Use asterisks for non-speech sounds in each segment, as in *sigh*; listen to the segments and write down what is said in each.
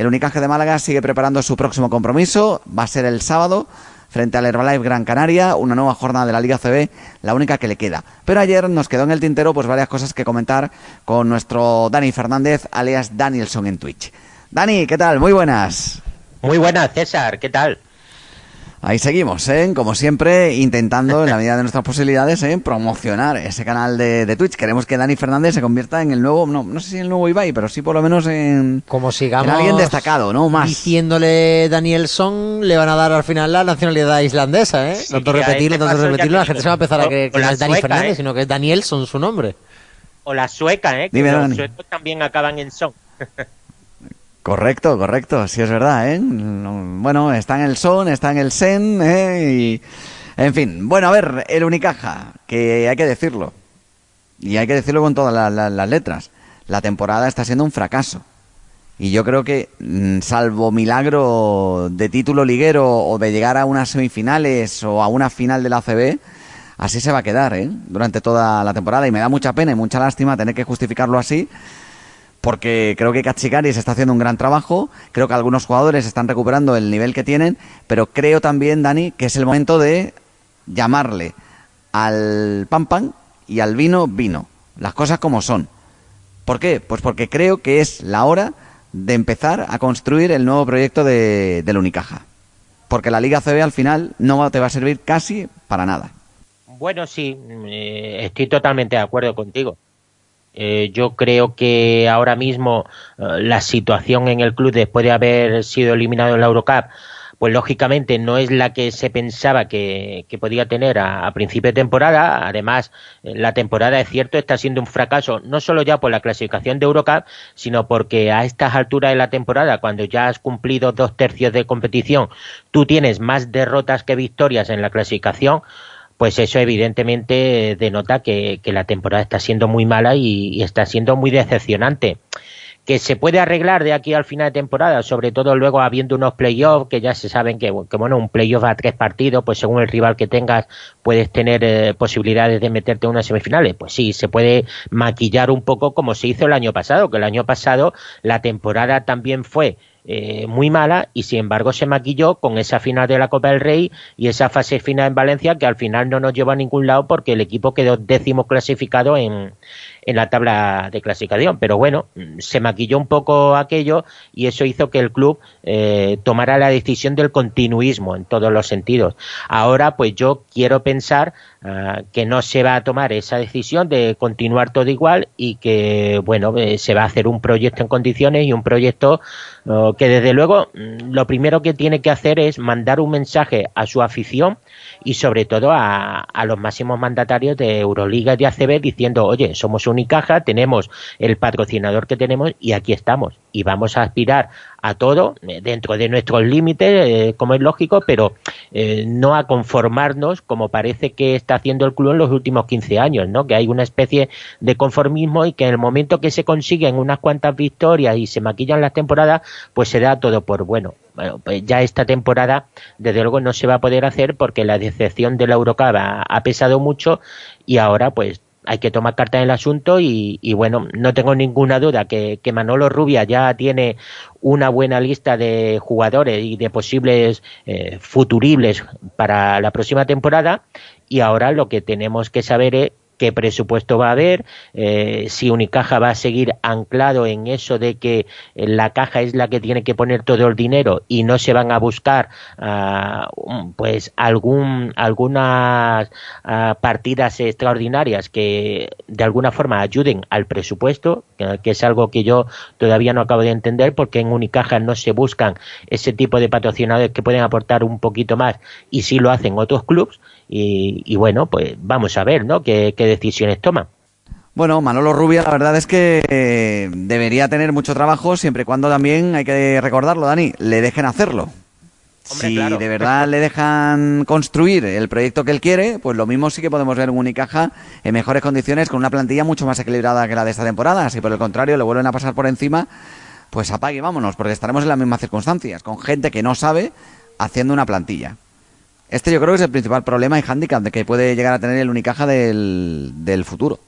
El Unicaje de Málaga sigue preparando su próximo compromiso. Va a ser el sábado frente al Herbalife Gran Canaria, una nueva jornada de la Liga CB, la única que le queda. Pero ayer nos quedó en el tintero pues varias cosas que comentar con nuestro Dani Fernández, alias Danielson en Twitch. Dani, ¿qué tal? Muy buenas. Muy buenas, César, ¿qué tal? Ahí seguimos, ¿eh? como siempre, intentando, en la medida de nuestras posibilidades, ¿eh? promocionar ese canal de, Twitch. Queremos que Dani Fernández se convierta en el nuevo, no, no sé si el nuevo Ibai, pero sí por lo menos en, como sigamos alguien destacado, ¿no? Más. Diciéndole Danielson, le van a dar al final la nacionalidad islandesa, ¿eh? tanto repetirlo, tanto repetirlo, la gente se va a empezar a creer que no es Dani Fernández, ¿eh? sino que es Danielson su nombre. O la sueca, ¿eh? Que los suecos también acaban en son. *laughs* Correcto, correcto, sí es verdad, ¿eh? Bueno, está en el son, está en el sen, ¿eh? Y, en fin, bueno, a ver, el Unicaja, que hay que decirlo, y hay que decirlo con todas las letras, la temporada está siendo un fracaso. Y yo creo que, mm, salvo milagro de título liguero o de llegar a unas semifinales o a una final de la ACB, así se va a quedar, ¿eh? Durante toda la temporada. Y me da mucha pena y mucha lástima tener que justificarlo así, porque creo que Cachicari se está haciendo un gran trabajo, creo que algunos jugadores están recuperando el nivel que tienen, pero creo también, Dani, que es el momento de llamarle al pan pan y al vino vino, las cosas como son. ¿Por qué? Pues porque creo que es la hora de empezar a construir el nuevo proyecto de, del Unicaja. Porque la Liga CB al final no te va a servir casi para nada. Bueno, sí, eh, estoy totalmente de acuerdo contigo. Eh, yo creo que ahora mismo eh, la situación en el club después de haber sido eliminado en la Eurocup pues lógicamente no es la que se pensaba que, podía tener a, principio de temporada. Además, eh, la temporada, es cierto, está siendo un fracaso, no solo ya por la clasificación de Eurocup, sino porque a estas alturas de la temporada, cuando ya has cumplido dos tercios de competición, tú tienes más derrotas que victorias en la clasificación pues eso evidentemente denota que, la temporada está siendo muy mala y, está siendo muy decepcionante. Que se puede arreglar de aquí al final de temporada, sobre todo luego habiendo unos playoffs, que ya se saben que, bueno, un playoff a tres partidos, pues según el rival que tengas, puedes tener eh, posibilidades de meterte en unas semifinales. Pues sí, se puede maquillar un poco como se hizo el año pasado, que el año pasado la temporada también fue eh, muy mala y sin embargo se maquilló con esa final de la Copa del Rey y esa fase final en Valencia que al final no nos llevó a ningún lado porque el equipo quedó décimo clasificado en, en la tabla de clasificación. Pero bueno, se maquilló un poco aquello y eso hizo que el club eh, tomara la decisión del continuismo en todos los sentidos. Ahora, pues yo quiero pensar ah, que no se va a tomar esa decisión de continuar todo igual y que, bueno, eh, se va a hacer un proyecto en condiciones y un proyecto oh, que desde luego mm, lo primero que tiene que hacer es mandar un mensaje a su afición y sobre todo a, los máximos mandatarios de Euroliga y de ACB diciendo, oye, somos Unicaja, tenemos el patrocinador que tenemos y aquí estamos. Y vamos a aspirar a todo eh, dentro de nuestros límites, eh, como es lógico, pero eh, no a conformarnos como parece que está haciendo el club en los últimos 15 años, ¿no? Que hay una especie de conformismo y que en el momento que se consiguen unas cuantas victorias y se maquillan las temporadas, pues se da todo por bueno. Bueno, pues ya esta temporada, desde luego, no se va a poder hacer porque la decepción de la Eurocup ha pesado mucho y ahora, pues hay que tomar carta en el asunto y, bueno, no tengo ninguna duda que, Manolo Rubia ya tiene una buena lista de jugadores y de posibles eh, futuribles para la próxima temporada. Y ahora lo que tenemos que saber es qué presupuesto va a haber, eh, si Unicaja va a seguir anclado en eso de que la caja es la que tiene que poner todo el dinero y no se van a buscar ah, pues algún algunas ah, partidas extraordinarias que de alguna forma ayuden al presupuesto, que, es algo que yo todavía no acabo de entender porque en Unicaja no se buscan ese tipo de patrocinadores que pueden aportar un poquito más y sí lo hacen otros clubes y, bueno, pues vamos a ver, ¿no? ¿Qué, decisiones toman? Bueno, Manolo Rubia, la verdad es que eh, debería tener mucho trabajo siempre y cuando también, hay que recordarlo, Dani, le dejen hacerlo. si de verdad le dejan construir el proyecto que él quiere, pues lo mismo sí que podemos ver un Unicaja en mejores condiciones con una plantilla mucho más equilibrada que la de esta temporada. Si por el contrario le vuelven a pasar por encima, pues apague y vámonos, porque estaremos en las mismas circunstancias, con gente que no sabe haciendo una plantilla. Este yo creo que es el principal problema y hándicap de que puede llegar a tener el Unicaja del, del futuro.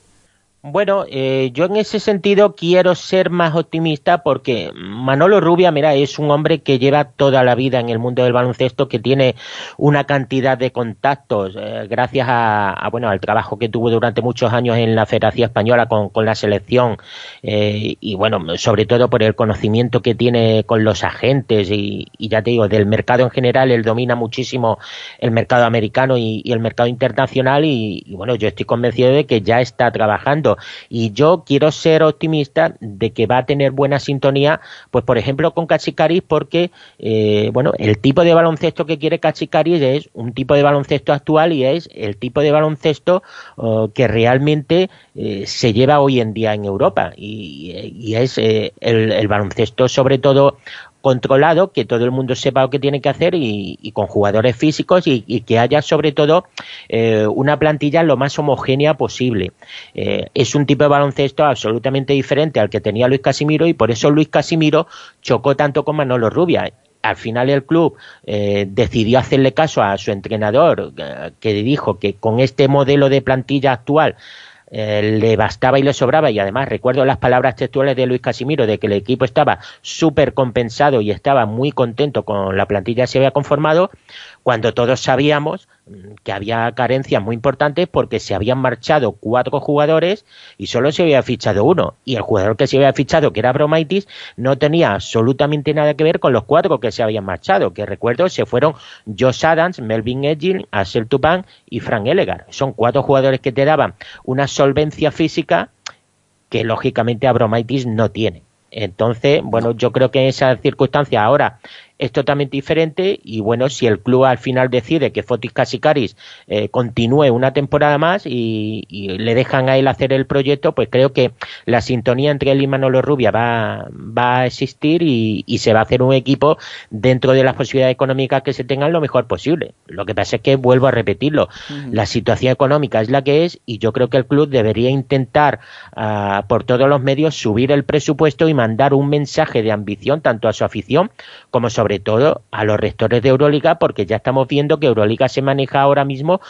Bueno, eh, yo en ese sentido quiero ser más optimista porque Manolo Rubia, mira, es un hombre que lleva toda la vida en el mundo del baloncesto, que tiene una cantidad de contactos eh, gracias a, bueno al trabajo que tuvo durante muchos años en la Federación Española con, la selección eh, y bueno, sobre todo por el conocimiento que tiene con los agentes y, ya te digo, del mercado en general, él domina muchísimo el mercado americano y, el mercado internacional y bueno, yo estoy convencido de que ya está trabajando y yo quiero ser optimista de que va a tener buena sintonía, pues por ejemplo con Cachicaris, porque eh, bueno, el tipo de baloncesto que quiere Cachicaris es un tipo de baloncesto actual y es el tipo de baloncesto oh, que realmente eh, se lleva hoy en día en Europa. Y, es eh, el baloncesto sobre todo controlado, que todo el mundo sepa lo que tiene que hacer y, con jugadores físicos y, que haya sobre todo eh, una plantilla lo más homogénea posible. Eh, es un tipo de baloncesto absolutamente diferente al que tenía Luis Casimiro y por eso Luis Casimiro chocó tanto con Manolo Rubia al final el club eh, decidió hacerle caso a su entrenador que dijo que con este modelo de plantilla actual eh, le bastaba y le sobraba y además recuerdo las palabras textuales de Luis Casimiro de que el equipo estaba súper compensado y estaba muy contento con la plantilla que se había conformado cuando todos sabíamos que había carencias muy importantes porque se habían marchado cuatro jugadores y solo se había fichado uno. Y el jugador que se había fichado, que era Bromaitis, no tenía absolutamente nada que ver con los cuatro que se habían marchado, que recuerdo se fueron Josh Adams, Melvin Edgin, Axel Tupan y Frank Elegar. Son cuatro jugadores que te daban una solvencia física que lógicamente Abromaitis no tiene. Entonces, bueno, yo creo que en esa circunstancia ahora es totalmente diferente y bueno, si el club al final decide que Fotis Casicaris eh, continúe una temporada más y, le dejan a él hacer el proyecto, pues creo que la sintonía entre él y Manolo Rubia va, va a existir y, se va a hacer un equipo dentro de las posibilidades económicas que se tengan lo mejor posible. Lo que pasa es que vuelvo a repetirlo, la situación económica es la que es y yo creo que el club debería intentar ah, por todos los medios subir el presupuesto y mandar un mensaje de ambición tanto a su afición como sobre todo a los rectores de Euroliga, porque ya estamos viendo que Euroliga se maneja ahora mismo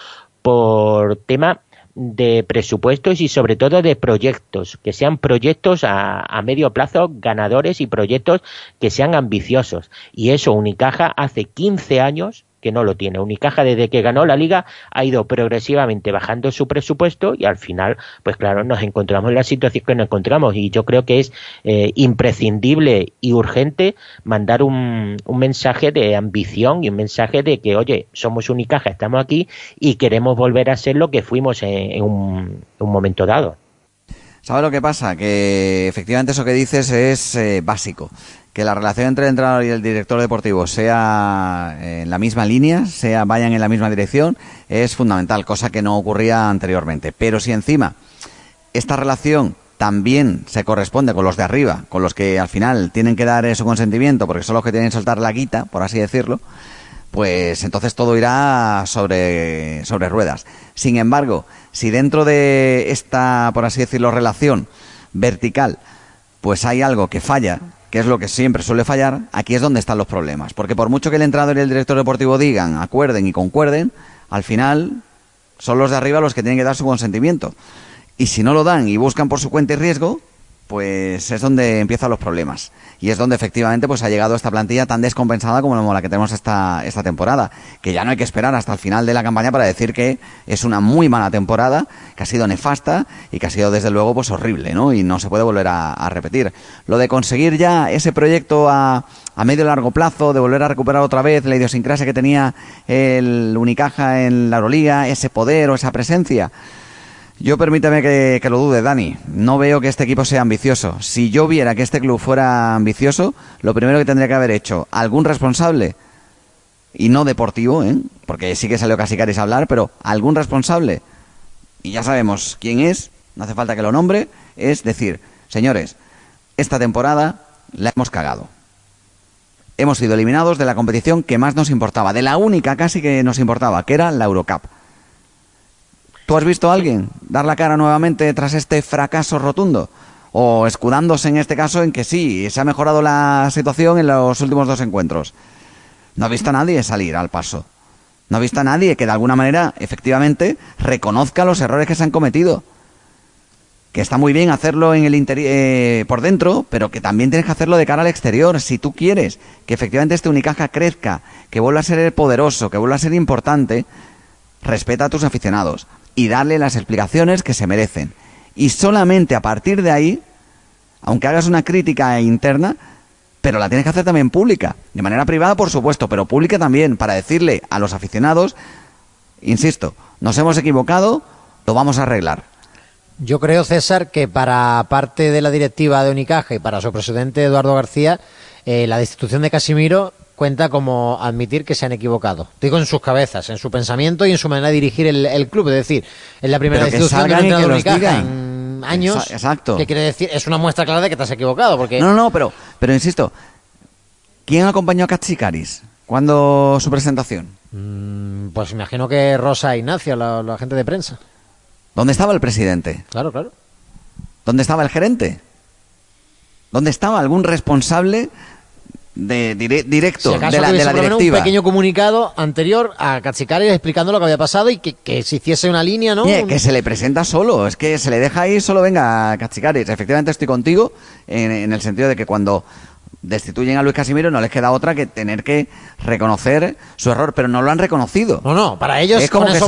por tema de presupuestos y sobre todo de proyectos, que sean proyectos a, a, medio plazo ganadores y proyectos que sean ambiciosos. Y eso Unicaja hace 15 años que no lo tiene. Unicaja desde que ganó la liga ha ido progresivamente bajando su presupuesto y al final, pues claro, nos encontramos en la situación que nos encontramos y yo creo que es eh, imprescindible y urgente mandar un, un, mensaje de ambición y un mensaje de que, oye, somos Unicaja, estamos aquí y queremos volver a ser lo que fuimos en, un, momento dado. ¿Sabes lo que pasa? Que efectivamente eso que dices es eh, básico que la relación entre el entrenador y el director deportivo sea en la misma línea, sea vayan en la misma dirección, es fundamental, cosa que no ocurría anteriormente. Pero si encima esta relación también se corresponde con los de arriba, con los que al final tienen que dar su consentimiento, porque son los que tienen que soltar la guita, por así decirlo, pues entonces todo irá sobre, sobre ruedas. Sin embargo, si dentro de esta, por así decirlo, relación vertical, pues hay algo que falla, que es lo que siempre suele fallar, aquí es donde están los problemas. Porque por mucho que el entrenador y el director deportivo digan, acuerden y concuerden, al final son los de arriba los que tienen que dar su consentimiento. Y si no lo dan y buscan por su cuenta y riesgo, pues es donde empiezan los problemas. Y es donde efectivamente pues ha llegado esta plantilla tan descompensada como la que tenemos esta, esta temporada. Que ya no hay que esperar hasta el final de la campaña para decir que es una muy mala temporada, que ha sido nefasta y que ha sido desde luego pues horrible, ¿no? Y no se puede volver a, repetir. Lo de conseguir ya ese proyecto a, a medio y largo plazo, de volver a recuperar otra vez la idiosincrasia que tenía el Unicaja en la Euroliga, ese poder o esa presencia yo permítame que, lo dude, Dani. No veo que este equipo sea ambicioso. Si yo viera que este club fuera ambicioso, lo primero que tendría que haber hecho algún responsable, y no deportivo, ¿eh? porque sí que salió casi caris a hablar, pero algún responsable, y ya sabemos quién es, no hace falta que lo nombre, es decir, señores, esta temporada la hemos cagado. Hemos sido eliminados de la competición que más nos importaba, de la única casi que nos importaba, que era la Eurocup. ¿Tú has visto a alguien dar la cara nuevamente tras este fracaso rotundo? O escudándose en este caso en que sí, se ha mejorado la situación en los últimos dos encuentros. No ha visto a nadie salir al paso. No ha visto a nadie que de alguna manera, efectivamente, reconozca los errores que se han cometido. que está muy bien hacerlo en el eh, por dentro, pero que también tienes que hacerlo de cara al exterior. Si tú quieres que efectivamente este Unicaja crezca, que vuelva a ser poderoso, que vuelva a ser importante, respeta a tus aficionados y darle las explicaciones que se merecen. Y solamente a partir de ahí, aunque hagas una crítica interna, pero la tienes que hacer también pública. De manera privada, por supuesto, pero pública también, para decirle a los aficionados, insisto, nos hemos equivocado, lo vamos a arreglar. Yo creo, César, que para parte de la directiva de Unicaja y para su presidente Eduardo García, eh, la destitución de Casimiro cuenta como admitir que se han equivocado. Digo en sus cabezas, en su pensamiento y en su manera de dirigir el, club. Es decir, es la primera destitución de Unicaja en años. Exacto. ¿Qué quiere decir? Es una muestra clara de que te has equivocado. Porque... No, no, pero, pero insisto, ¿quién acompañó a Cachicaris? ¿Cuándo su presentación? Mm, pues imagino que Rosa Ignacio, la, la gente de prensa. ¿Dónde estaba el presidente? Claro, claro. ¿Dónde estaba el gerente? ¿Dónde estaba algún responsable de directo de la, de la directiva? un pequeño comunicado anterior a Katsikaris explicando lo que había pasado y que, se hiciese una línea, ¿no? que se le presenta solo, es que se le deja ahí solo venga Katsikaris. Efectivamente estoy contigo en el sentido de que cuando destituyen a Luis Casimiro, no les queda otra que tener que reconocer su error, pero no lo han reconocido. No, no, para ellos es como que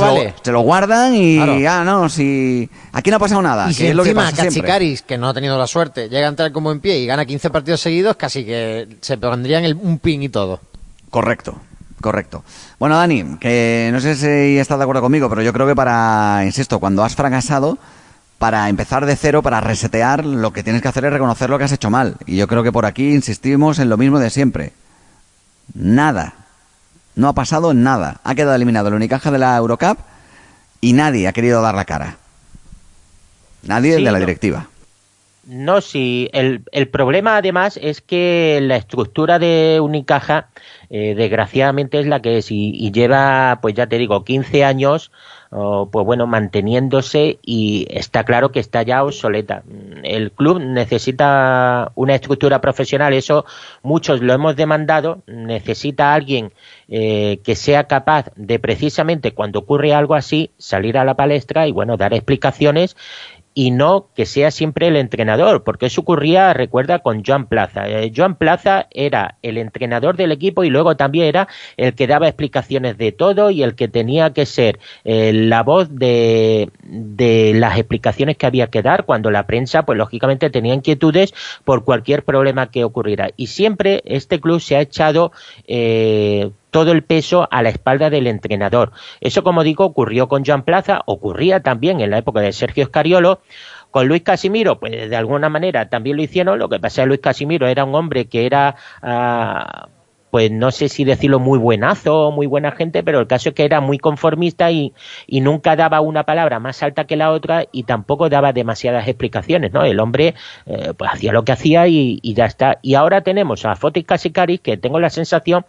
se, lo, guardan y ah, no, si aquí no ha pasado nada. Y si es lo que que no ha tenido la suerte, llega a entrar como en pie y gana 15 partidos seguidos, casi que se pondrían el, un pin y todo. Correcto. Correcto. Bueno, Dani, que no sé si estás de acuerdo conmigo, pero yo creo que para, insisto, cuando has fracasado, para empezar de cero, para resetear, lo que tienes que hacer es reconocer lo que has hecho mal. Y yo creo que por aquí insistimos en lo mismo de siempre. Nada. No ha pasado nada. Ha quedado eliminado el Unicaja de la Eurocup y nadie ha querido dar la cara. Nadie de la directiva. No, sí. El, el, problema además es que la estructura de Unicaja, eh, desgraciadamente, es la que es y, lleva, pues ya te digo, 15 años pues bueno, manteniéndose y está claro que está ya obsoleta. El club necesita una estructura profesional, eso muchos lo hemos demandado, necesita alguien eh, que sea capaz de precisamente cuando ocurre algo así salir a la palestra y bueno, dar explicaciones y no que sea siempre el entrenador, porque eso ocurría, recuerda, con Joan Plaza. Eh, Joan Plaza era el entrenador del equipo y luego también era el que daba explicaciones de todo y el que tenía que ser eh, la voz de, de, las explicaciones que había que dar cuando la prensa, pues lógicamente tenía inquietudes por cualquier problema que ocurriera. Y siempre este club se ha echado eh, todo el peso a la espalda del entrenador. Eso, como digo, ocurrió con Joan Plaza, ocurría también en la época de Sergio Escariolo, con Luis Casimiro, pues de alguna manera también lo hicieron. Lo que pasa es que Luis Casimiro era un hombre que era, ah, pues no sé si decirlo muy buenazo o muy buena gente, pero el caso es que era muy conformista y, nunca daba una palabra más alta que la otra y tampoco daba demasiadas explicaciones, ¿no? El hombre eh, pues hacía lo que hacía y, ya está. Y ahora tenemos a Fotis Casicaris, que tengo la sensación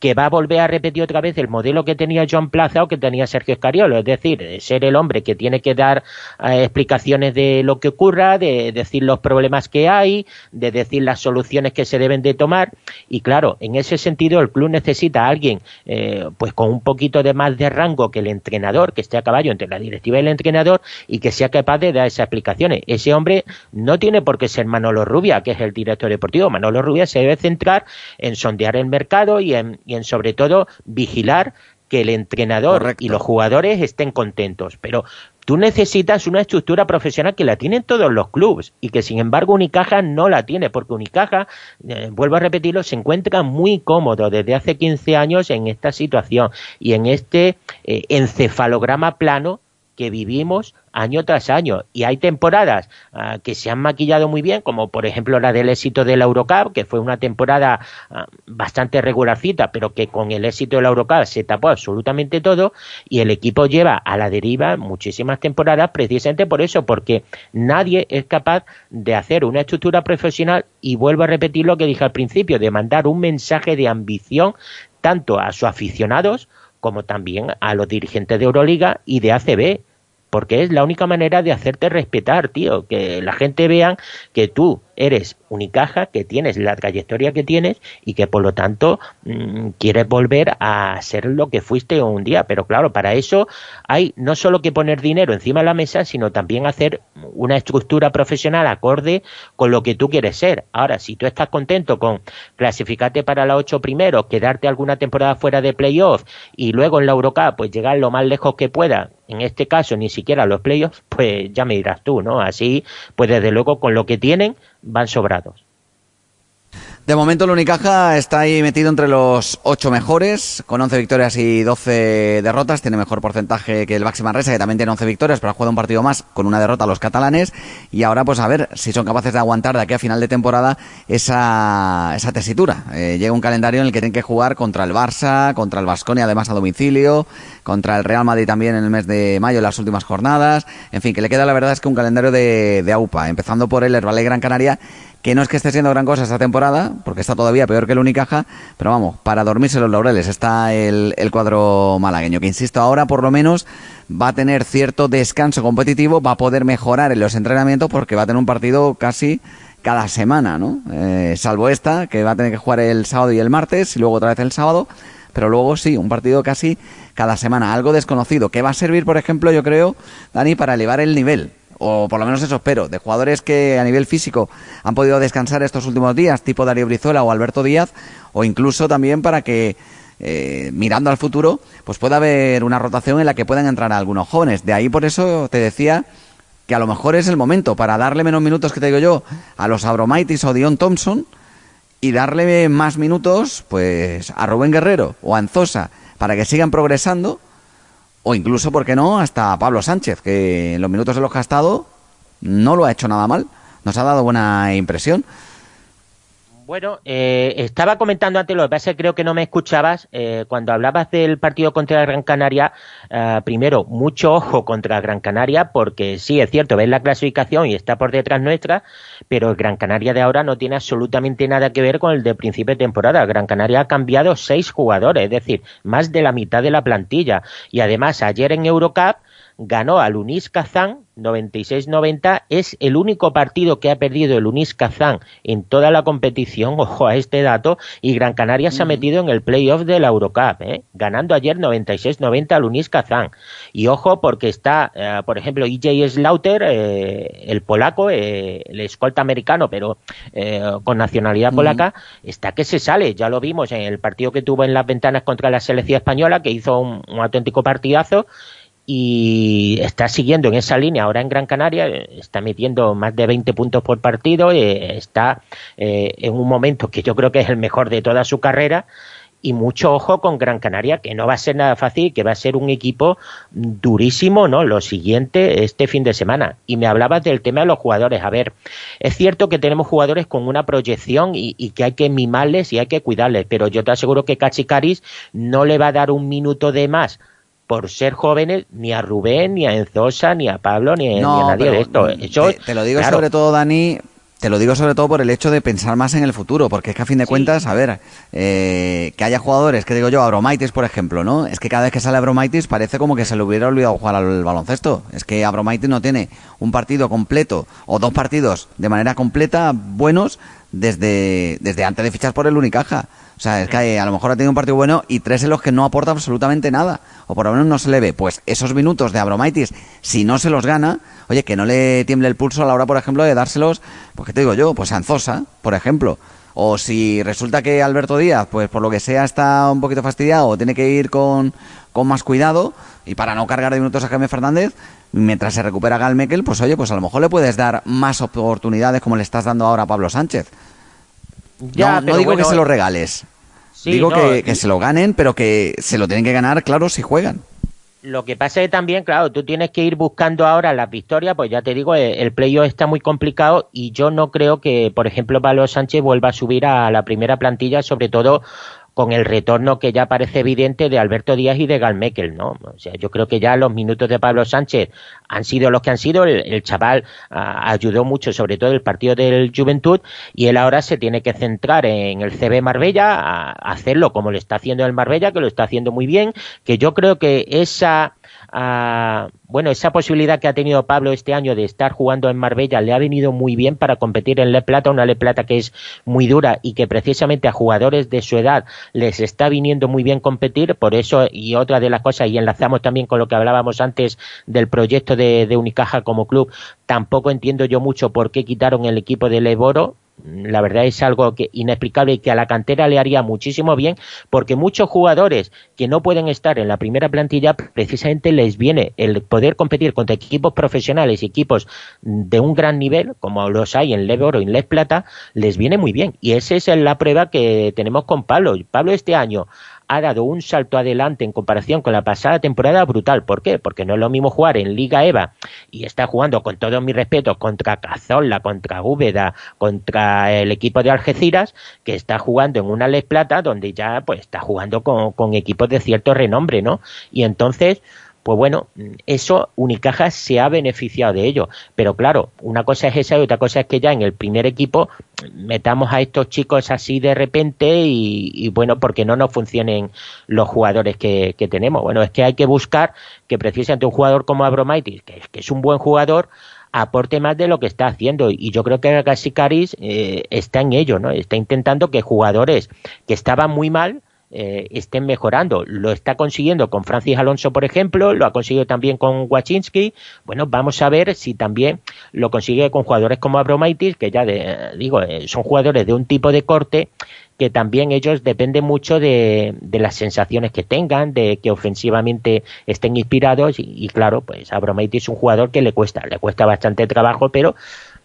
que va a volver a repetir otra vez el modelo que tenía John Plaza o que tenía Sergio Escariolo, es decir, ser el hombre que tiene que dar eh, explicaciones de lo que ocurra, de decir los problemas que hay, de decir las soluciones que se deben de tomar y claro, en ese sentido el club necesita a alguien eh, pues con un poquito de más de rango que el entrenador, que esté a caballo entre la directiva y el entrenador y que sea capaz de dar esas explicaciones. Ese hombre no tiene por qué ser Manolo Rubia, que es el director deportivo. Manolo Rubia se debe centrar en sondear el mercado y en y en sobre todo vigilar que el entrenador y los jugadores estén contentos. Pero tú necesitas una estructura profesional que la tienen todos los clubes y que sin embargo Unicaja no la tiene, porque Unicaja, eh, vuelvo a repetirlo, se encuentra muy cómodo desde hace 15 años en esta situación y en este eh, encefalograma plano que vivimos año tras año. Y hay temporadas ah, que se han maquillado muy bien, como por ejemplo la del éxito de la Eurocup, que fue una temporada ah, bastante regularcita, pero que con el éxito de la Eurocup se tapó absolutamente todo. Y el equipo lleva a la deriva muchísimas temporadas precisamente por eso, porque nadie es capaz de hacer una estructura profesional y vuelvo a repetir lo que dije al principio, de mandar un mensaje de ambición tanto a sus aficionados como también a los dirigentes de Euroliga y de ACB porque es la única manera de hacerte respetar, tío, que la gente vean que tú eres Unicaja, que tienes la trayectoria que tienes y que por lo tanto mm, quieres volver a ser lo que fuiste un día. Pero claro, para eso hay no solo que poner dinero encima de la mesa, sino también hacer una estructura profesional acorde con lo que tú quieres ser. Ahora, si tú estás contento con clasificarte para la ocho primero, quedarte alguna temporada fuera de playoff y luego en la Eurocup pues llegar lo más lejos que pueda, en este caso ni siquiera los playoffs, pues ya me dirás tú, ¿no? Así, pues desde luego con lo que tienen van sobrados. De momento el Unicaja está ahí metido entre los ocho mejores, con 11 victorias y 12 derrotas. Tiene mejor porcentaje que el Baxi Manresa, que también tiene 11 victorias, pero ha jugado un partido más con una derrota a los catalanes. Y ahora, pues a ver si son capaces de aguantar de aquí a final de temporada esa, esa tesitura. Eh, llega un calendario en el que tienen que jugar contra el Barça, contra el Vasconia, además a domicilio, contra el Real Madrid también en el mes de mayo, en las últimas jornadas. En fin, que le queda la verdad es que un calendario de, de AUPA, empezando por el Herbalife Gran Canaria que no es que esté siendo gran cosa esta temporada, porque está todavía peor que el Unicaja, pero vamos, para dormirse los laureles está el, cuadro malagueño, que insisto, ahora por lo menos va a tener cierto descanso competitivo, va a poder mejorar en los entrenamientos porque va a tener un partido casi cada semana, ¿no? Eh, salvo esta, que va a tener que jugar el sábado y el martes, y luego otra vez el sábado, pero luego sí, un partido casi cada semana, algo desconocido, que va a servir, por ejemplo, yo creo, Dani, para elevar el nivel o por lo menos eso espero, de jugadores que a nivel físico han podido descansar estos últimos días, tipo Darío Brizuela o Alberto Díaz, o incluso también para que eh, mirando al futuro, pues pueda haber una rotación en la que puedan entrar algunos jóvenes. De ahí por eso te decía que a lo mejor es el momento para darle menos minutos que te digo yo a los Abromaitis o Dion Thompson y darle más minutos pues a Rubén Guerrero o a Enzosa para que sigan progresando o incluso, ¿por qué no?, hasta Pablo Sánchez, que en los minutos de los que ha estado no lo ha hecho nada mal, nos ha dado buena impresión. Bueno, eh, estaba comentando antes, lo que pasa que creo que no me escuchabas, eh, cuando hablabas del partido contra Gran Canaria, eh, primero, mucho ojo contra Gran Canaria, porque sí, es cierto, ves la clasificación y está por detrás nuestra, pero el Gran Canaria de ahora no tiene absolutamente nada que ver con el de principio de temporada. Gran Canaria ha cambiado seis jugadores, es decir, más de la mitad de la plantilla. Y además, ayer en Eurocup, ganó al Unis Kazán 96-90. Es el único partido que ha perdido el Unis Kazán en toda la competición, *laughs* ojo a este dato, y Gran Canaria se ha metido en el playoff de la Eurocup, ¿eh? ganando ayer 96-90 al Unis Kazán. Y ojo porque está, eh, por ejemplo, EJ Slaughter, eh, el polaco, eh, el escolta americano, pero eh, con nacionalidad polaca, está que se sale. Ya lo vimos en el partido que tuvo en las ventanas contra la selección española, que hizo un, un auténtico partidazo y está siguiendo en esa línea ahora en Gran Canaria, está metiendo más de 20 puntos por partido, eh, está eh, en un momento que yo creo que es el mejor de toda su carrera y mucho ojo con Gran Canaria, que no va a ser nada fácil, que va a ser un equipo durísimo, ¿no? Lo siguiente este fin de semana. Y me hablabas del tema de los jugadores. A ver, es cierto que tenemos jugadores con una proyección y, y que hay que mimarles y hay que cuidarles, pero yo te aseguro que Cachicaris no le va a dar un minuto de más por ser jóvenes ni a Rubén, ni a Enzosa, ni a Pablo, ni, No, ni a nadie de esto. Eso, te, te lo digo claro, sobre todo, Dani, te lo digo sobre todo por el hecho de pensar más en el futuro, porque es que a fin de cuentas, a ver, eh, que haya jugadores, que digo yo, Abromaitis, por ejemplo, ¿no? Es que cada vez que sale Abromaitis parece como que se le hubiera olvidado jugar al baloncesto. Es que Abromaitis no tiene un partido completo o dos partidos de manera completa buenos desde, desde antes de fichar por el Unicaja. O sea, es que a lo mejor ha tenido un partido bueno y tres en los que no aporta absolutamente nada. O por lo menos no se le ve. Pues esos minutos de Abromaitis, si no se los gana, oye, que no le tiemble el pulso a la hora, por ejemplo, de dárselos, pues qué te digo yo, pues a Anzosa, por ejemplo. O si resulta que Alberto Díaz, pues por lo que sea, está un poquito fastidiado o tiene que ir con, con más cuidado y para no cargar de minutos a Jaime Fernández, mientras se recupera Gal Mekel, pues oye, pues a lo mejor le puedes dar más oportunidades como le estás dando ahora a Pablo Sánchez. ya, no, digo bueno, que se lo regales. sí, digo no, que, que se lo ganen, pero que se lo tienen que ganar, claro, si juegan. Lo que pasa es también, claro, tú tienes que ir buscando ahora las victorias, pues ya te digo, el, el playoff está muy complicado y yo no creo que, por ejemplo, Pablo Sánchez vuelva a subir a la primera plantilla, sobre todo con el retorno que ya parece evidente de Alberto Díaz y de Galmekel, ¿no? O sea, yo creo que ya los minutos de Pablo Sánchez han sido los que han sido, el, chaval ayudó mucho, sobre todo el partido del Juventud, y él ahora se tiene que centrar en el CB Marbella, a, a hacerlo como lo está haciendo el Marbella, que lo está haciendo muy bien, que yo creo que esa a, bueno, esa posibilidad que ha tenido Pablo este año de estar jugando en Marbella le ha venido muy bien para competir en Le Plata, una Le Plata que es muy dura y que precisamente a jugadores de su edad les está viniendo muy bien competir, por eso y otra de las cosas, y enlazamos también con lo que hablábamos antes del proyecto de, Unicaja como club, tampoco entiendo yo mucho por qué quitaron el equipo de Leboro, la verdad es algo que inexplicable y que a la cantera le haría muchísimo bien porque muchos jugadores que no pueden estar en la primera plantilla precisamente les viene el poder competir contra equipos profesionales y equipos de un gran nivel como los hay en Lebor o en Les Plata les viene muy bien. Y esa es la prueba que tenemos con Pablo. Pablo este año ha dado un salto adelante en comparación con la pasada temporada brutal. ¿Por qué? Porque no es lo mismo jugar en Liga EVA y está jugando con todo mi respeto contra Cazorla, contra Úbeda, contra el equipo de Algeciras, que está jugando en una Les Plata donde ya pues está jugando con, con equipos de cierto renombre, ¿no? Y entonces pues bueno, eso Unicaja se ha beneficiado de ello. Pero claro, una cosa es esa y otra cosa es que ya en el primer equipo metamos a estos chicos así de repente y, bueno, porque no nos funcionen los jugadores que, tenemos. Bueno, es que hay que buscar que precisamente un jugador como Abromaitis, que, que es un buen jugador, aporte más de lo que está haciendo. Y yo creo que Gasicaris eh, está en ello, ¿no? Está intentando que jugadores que estaban muy mal, eh, estén mejorando. Lo está consiguiendo con Francis Alonso, por ejemplo, lo ha conseguido también con Wachinski. Bueno, vamos a ver si también lo consigue con jugadores como Abromaitis, que ya digo, eh, son jugadores de un tipo de corte que también ellos dependen mucho de, las sensaciones que tengan, de que ofensivamente estén inspirados y, y claro, pues Abromaitis es un jugador que le cuesta, le cuesta bastante trabajo, pero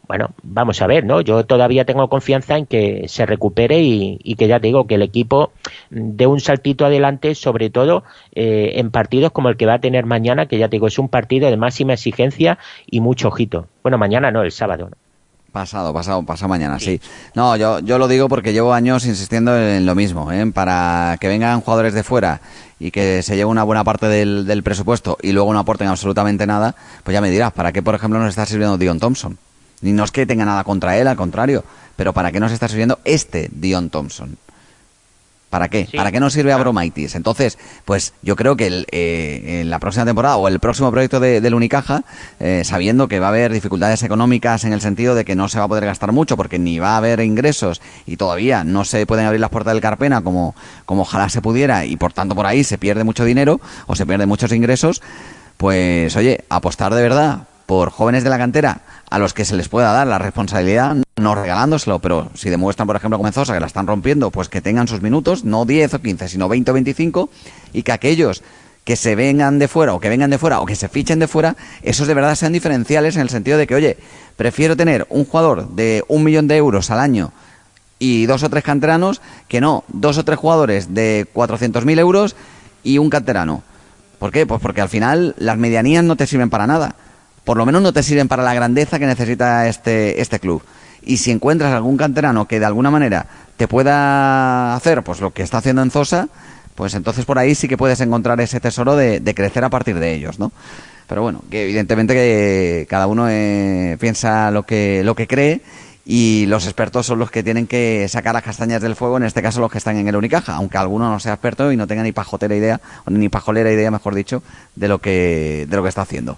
bueno, vamos a ver, ¿no? Yo todavía tengo confianza en que se recupere y, que ya digo que el equipo dé un saltito adelante, sobre todo eh, en partidos como el que va a tener mañana, que ya digo, es un partido de máxima exigencia y mucho ojito. Bueno, mañana no, el sábado. ¿no? Pasado, pasado, pasado mañana, sí. No, yo, yo lo digo porque llevo años insistiendo en lo mismo, ¿eh? para que vengan jugadores de fuera y que se lleve una buena parte del, del presupuesto y luego no aporten absolutamente nada, pues ya me dirás, ¿para qué, por ejemplo, nos está sirviendo Dion Thompson? Ni no es que tenga nada contra él, al contrario. Pero ¿para qué nos está sirviendo este Dion Thompson? ¿Para qué? ¿Para qué nos sirve Abromaitis? Entonces, pues yo creo que eh, en la próxima temporada o el próximo proyecto de, del Unicaja, eh, sabiendo que va a haber dificultades económicas en el sentido de que no se va a poder gastar mucho porque ni va a haber ingresos y todavía no se pueden abrir las puertas del Carpena como, como ojalá se pudiera y por tanto por ahí se pierde mucho dinero o se pierden muchos ingresos, pues oye, apostar de verdad por jóvenes de la cantera a los que se les pueda dar la responsabilidad, no regalándoselo, pero si demuestran, por ejemplo, Comenzosa que la están rompiendo, pues que tengan sus minutos, no 10 o 15, sino 20 o 25, y que aquellos que se vengan de fuera o que vengan de fuera o que se fichen de fuera, esos de verdad sean diferenciales en el sentido de que, oye, prefiero tener un jugador de un millón de euros al año y dos o tres canteranos que no, dos o tres jugadores de 400.000 euros y un canterano. ¿Por qué? Pues porque al final las medianías no te sirven para nada por lo menos no te sirven para la grandeza que necesita este, este club. Y si encuentras algún canterano que de alguna manera te pueda hacer pues lo que está haciendo en Zosa, pues entonces por ahí sí que puedes encontrar ese tesoro de, crecer a partir de ellos, ¿no? Pero bueno, que evidentemente que cada uno eh, piensa lo que, lo que cree y los expertos son los que tienen que sacar las castañas del fuego, en este caso los que están en el Unicaja, aunque alguno no sea experto y no tenga ni pajotera idea, ni pajolera idea, mejor dicho, de lo que, de lo que está haciendo.